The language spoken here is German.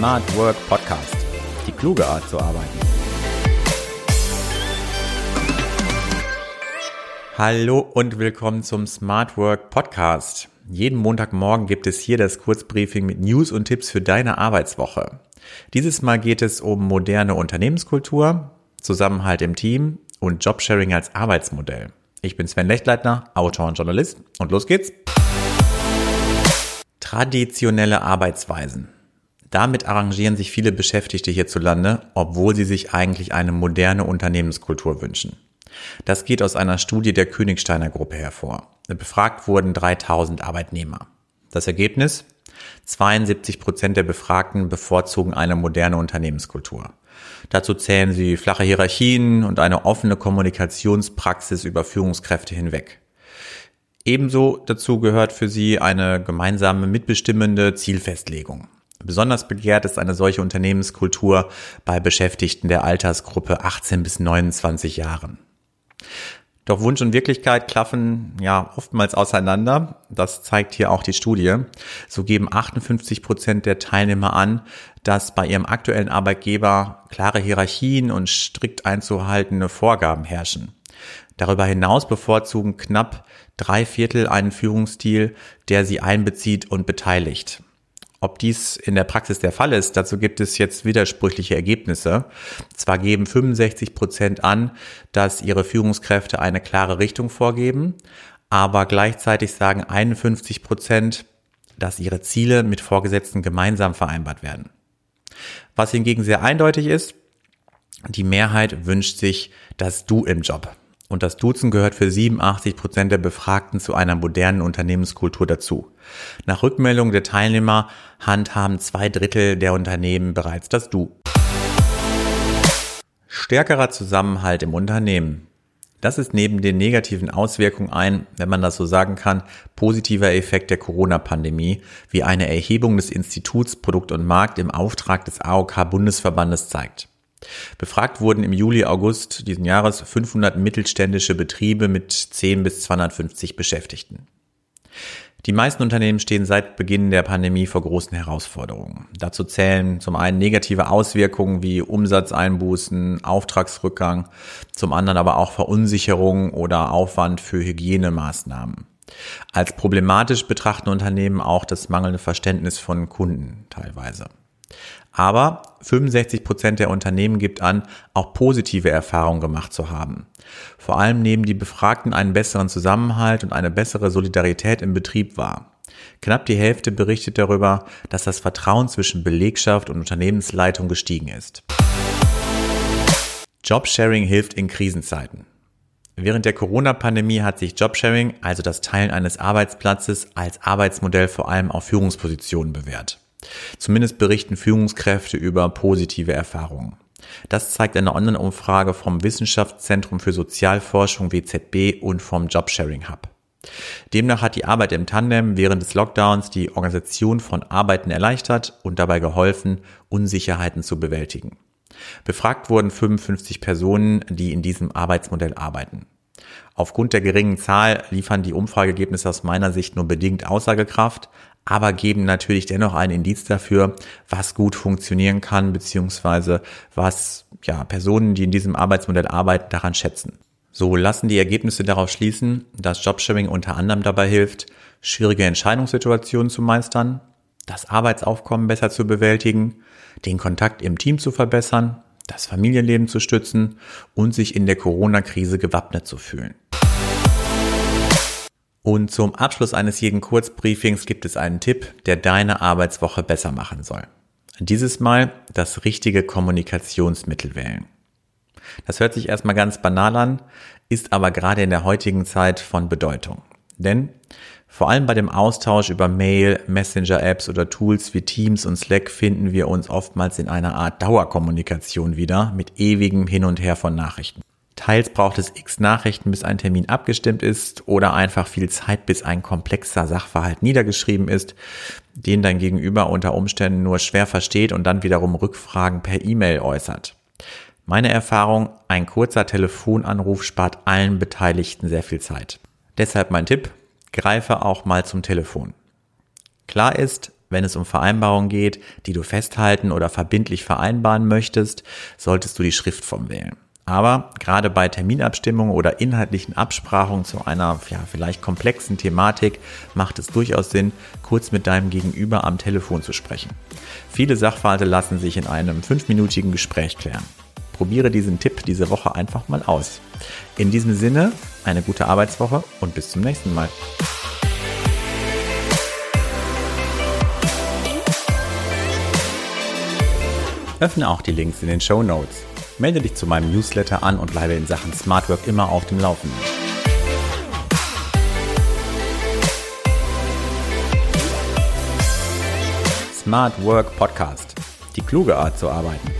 Smart Work Podcast. Die kluge Art zu arbeiten. Hallo und willkommen zum Smart Work Podcast. Jeden Montagmorgen gibt es hier das Kurzbriefing mit News und Tipps für deine Arbeitswoche. Dieses Mal geht es um moderne Unternehmenskultur, Zusammenhalt im Team und Jobsharing als Arbeitsmodell. Ich bin Sven Lechtleitner, Autor und Journalist und los geht's. Traditionelle Arbeitsweisen. Damit arrangieren sich viele Beschäftigte hierzulande, obwohl sie sich eigentlich eine moderne Unternehmenskultur wünschen. Das geht aus einer Studie der Königsteiner Gruppe hervor. Befragt wurden 3000 Arbeitnehmer. Das Ergebnis? 72 Prozent der Befragten bevorzugen eine moderne Unternehmenskultur. Dazu zählen sie flache Hierarchien und eine offene Kommunikationspraxis über Führungskräfte hinweg. Ebenso dazu gehört für sie eine gemeinsame mitbestimmende Zielfestlegung. Besonders begehrt ist eine solche Unternehmenskultur bei Beschäftigten der Altersgruppe 18 bis 29 Jahren. Doch Wunsch und Wirklichkeit klaffen ja oftmals auseinander. Das zeigt hier auch die Studie. So geben 58 Prozent der Teilnehmer an, dass bei ihrem aktuellen Arbeitgeber klare Hierarchien und strikt einzuhaltende Vorgaben herrschen. Darüber hinaus bevorzugen knapp drei Viertel einen Führungsstil, der sie einbezieht und beteiligt. Ob dies in der Praxis der Fall ist, dazu gibt es jetzt widersprüchliche Ergebnisse. Zwar geben 65 Prozent an, dass ihre Führungskräfte eine klare Richtung vorgeben, aber gleichzeitig sagen 51 Prozent, dass ihre Ziele mit Vorgesetzten gemeinsam vereinbart werden. Was hingegen sehr eindeutig ist, die Mehrheit wünscht sich das Du im Job. Und das Duzen gehört für 87 Prozent der Befragten zu einer modernen Unternehmenskultur dazu. Nach Rückmeldung der Teilnehmer handhaben zwei Drittel der Unternehmen bereits das Du. Stärkerer Zusammenhalt im Unternehmen. Das ist neben den negativen Auswirkungen ein, wenn man das so sagen kann, positiver Effekt der Corona-Pandemie, wie eine Erhebung des Instituts Produkt und Markt im Auftrag des AOK Bundesverbandes zeigt. Befragt wurden im Juli, August diesen Jahres 500 mittelständische Betriebe mit 10 bis 250 Beschäftigten. Die meisten Unternehmen stehen seit Beginn der Pandemie vor großen Herausforderungen. Dazu zählen zum einen negative Auswirkungen wie Umsatzeinbußen, Auftragsrückgang, zum anderen aber auch Verunsicherung oder Aufwand für Hygienemaßnahmen. Als problematisch betrachten Unternehmen auch das mangelnde Verständnis von Kunden teilweise. Aber 65 Prozent der Unternehmen gibt an, auch positive Erfahrungen gemacht zu haben. Vor allem nehmen die Befragten einen besseren Zusammenhalt und eine bessere Solidarität im Betrieb wahr. Knapp die Hälfte berichtet darüber, dass das Vertrauen zwischen Belegschaft und Unternehmensleitung gestiegen ist. Jobsharing hilft in Krisenzeiten. Während der Corona-Pandemie hat sich Jobsharing, also das Teilen eines Arbeitsplatzes, als Arbeitsmodell vor allem auf Führungspositionen bewährt. Zumindest berichten Führungskräfte über positive Erfahrungen. Das zeigt eine Online-Umfrage vom Wissenschaftszentrum für Sozialforschung WZB und vom Jobsharing Hub. Demnach hat die Arbeit im Tandem während des Lockdowns die Organisation von Arbeiten erleichtert und dabei geholfen, Unsicherheiten zu bewältigen. Befragt wurden 55 Personen, die in diesem Arbeitsmodell arbeiten. Aufgrund der geringen Zahl liefern die Umfrageergebnisse aus meiner Sicht nur bedingt Aussagekraft, aber geben natürlich dennoch einen Indiz dafür, was gut funktionieren kann, beziehungsweise was ja, Personen, die in diesem Arbeitsmodell arbeiten, daran schätzen. So lassen die Ergebnisse darauf schließen, dass Jobsharing unter anderem dabei hilft, schwierige Entscheidungssituationen zu meistern, das Arbeitsaufkommen besser zu bewältigen, den Kontakt im Team zu verbessern, das Familienleben zu stützen und sich in der Corona-Krise gewappnet zu fühlen. Und zum Abschluss eines jeden Kurzbriefings gibt es einen Tipp, der deine Arbeitswoche besser machen soll. Dieses Mal das richtige Kommunikationsmittel wählen. Das hört sich erstmal ganz banal an, ist aber gerade in der heutigen Zeit von Bedeutung. Denn vor allem bei dem Austausch über Mail, Messenger-Apps oder Tools wie Teams und Slack finden wir uns oftmals in einer Art Dauerkommunikation wieder mit ewigem Hin und Her von Nachrichten. Teils braucht es x Nachrichten, bis ein Termin abgestimmt ist oder einfach viel Zeit, bis ein komplexer Sachverhalt niedergeschrieben ist, den dein Gegenüber unter Umständen nur schwer versteht und dann wiederum Rückfragen per E-Mail äußert. Meine Erfahrung, ein kurzer Telefonanruf spart allen Beteiligten sehr viel Zeit. Deshalb mein Tipp, greife auch mal zum Telefon. Klar ist, Wenn es um Vereinbarungen geht, die du festhalten oder verbindlich vereinbaren möchtest, solltest du die Schriftform wählen. Aber gerade bei Terminabstimmungen oder inhaltlichen Absprachungen zu einer ja, vielleicht komplexen Thematik macht es durchaus Sinn, kurz mit deinem Gegenüber am Telefon zu sprechen. Viele Sachverhalte lassen sich in einem fünfminütigen Gespräch klären. Probiere diesen Tipp diese Woche einfach mal aus. In diesem Sinne, eine gute Arbeitswoche und bis zum nächsten Mal. Öffne auch die Links in den Show Notes. Melde dich zu meinem Newsletter an und bleibe in Sachen Smart Work immer auf dem Laufenden. Smart Work Podcast. Die kluge Art zu arbeiten.